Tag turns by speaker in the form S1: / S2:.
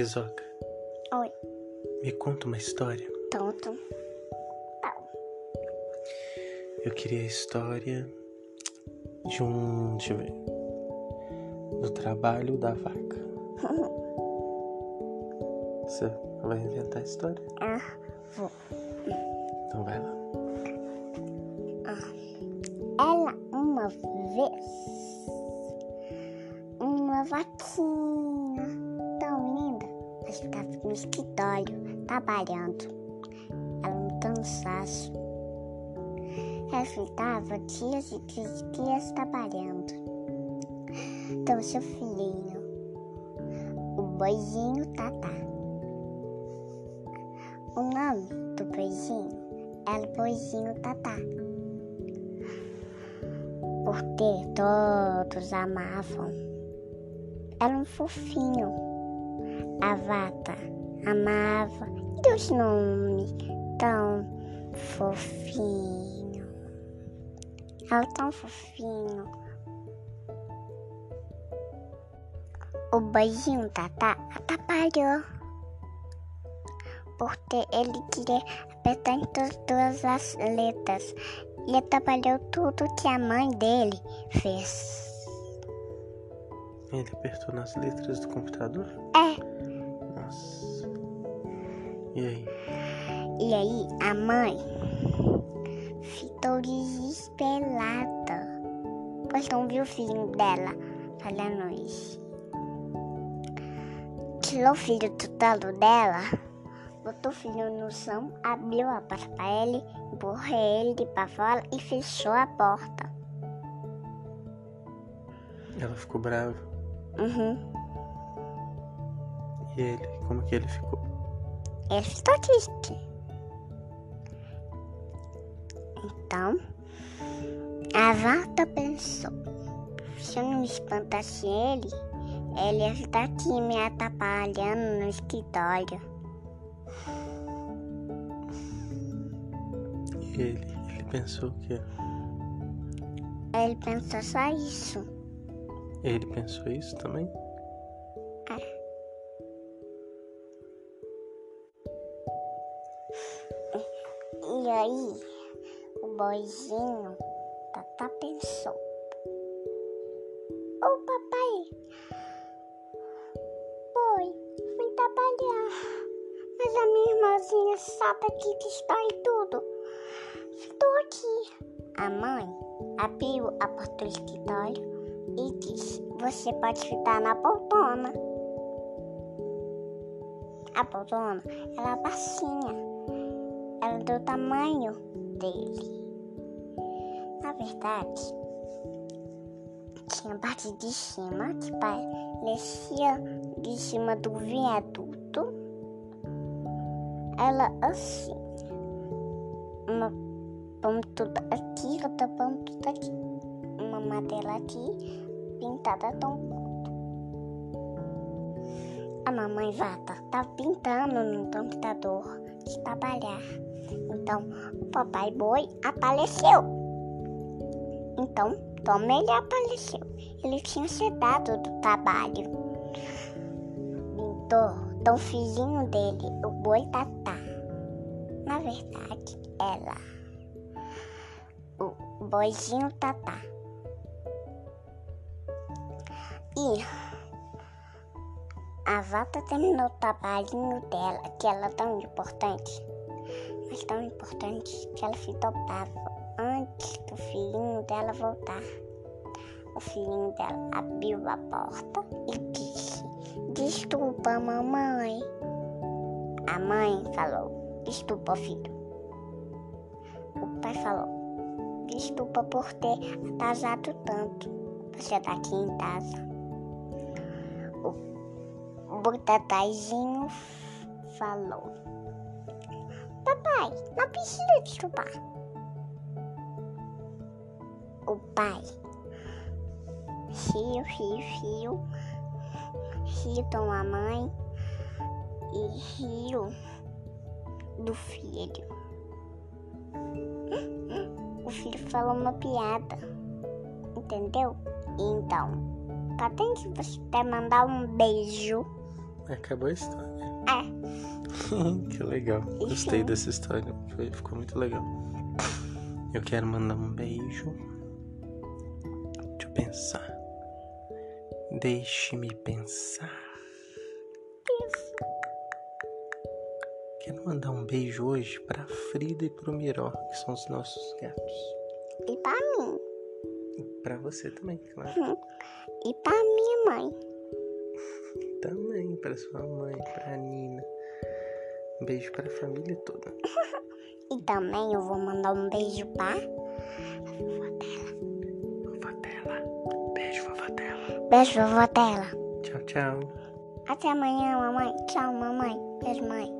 S1: Rizoca,
S2: Oi,
S1: me conta uma história.
S2: tonto.
S1: Eu queria a história de um. Deixa eu ver. Do trabalho da vaca. Você vai inventar a história?
S2: Ah, vou.
S1: Então vai lá.
S2: Ela uma vez, uma vaquinha ficava no escritório trabalhando. Ela um cansaço. Ela ficava dias e dias dias trabalhando. Então, seu filhinho, o boizinho Tatá. O nome do boizinho era Boizinho Tatá porque todos amavam. Era um fofinho. A vaca amava e nomes tão fofinho. Era tão fofinho. O beijinho Tatá atrapalhou. Porque ele queria apertar em to- todas as letras e atrapalhou tudo que a mãe dele fez.
S1: Ele apertou nas letras do computador?
S2: É,
S1: Nossa. E aí?
S2: e aí a mãe ficou desesperada, pois não viu o filho dela falando isso. Tirou o filho do talo dela, botou o filho no chão, abriu a porta para ele, empurrou ele para fora e fechou a porta.
S1: Ela ficou brava.
S2: Uhum.
S1: E ele? Como que ele ficou?
S2: Ele ficou triste. Então, a vaca pensou: se eu não espantasse ele, ele ia ficar aqui me atrapalhando no escritório.
S1: E ele? Ele pensou o quê?
S2: Ele pensou só isso.
S1: Ele pensou isso também?
S2: E aí, o boizinho Tatá pensou: Ô papai, oi, fui trabalhar, mas a minha irmãzinha sabe aqui que está em tudo. Estou aqui. A mãe abriu a porta do escritório e disse: Você pode ficar na poltrona. A poltrona era baixinha era do tamanho dele. Na verdade, tinha parte de cima que parecia de cima do viaduto. Ela assim. Uma ponta aqui, outra ponta aqui. Uma madeira aqui, pintada tão curto. A mamãe vaca tá pintando no computador de trabalhar. Então, o papai boi apareceu. Então, Tom ele apareceu. Ele tinha chegado do trabalho. Pintou do filhinho dele, o boi tatá. Na verdade, ela. O boizinho tatá. A vaca terminou o trabalhinho dela, que ela é tão importante mas tão importante que ela ficou brava antes do filhinho dela voltar. O filhinho dela abriu a porta e disse: Desculpa, mamãe. A mãe falou: Desculpa, filho. O pai falou: Desculpa por ter atrasado tanto. Você tá aqui em casa. O Botatazinho falou: Papai, não precisa desculpar. O pai riu, riu, riu, riu com a mãe e riu do filho. O filho falou uma piada, entendeu? Então, tem que você quer mandar um beijo.
S1: Acabou a história.
S2: É.
S1: que legal. Gostei dessa história. Foi, ficou muito legal. Eu quero mandar um beijo. Deixa eu pensar. Deixe-me pensar. Quero mandar um beijo hoje pra Frida e pro Miró, que são os nossos gatos.
S2: E pra mim.
S1: E pra você também, claro.
S2: E pra minha mãe.
S1: Também pra sua mãe, pra Nina. Um beijo pra família toda.
S2: E também eu vou mandar um beijo pra
S1: Vovó dela. Beijo, vovó dela.
S2: Beijo, vovó dela.
S1: Tchau, tchau.
S2: Até amanhã, mamãe. Tchau, mamãe. Beijo, mãe.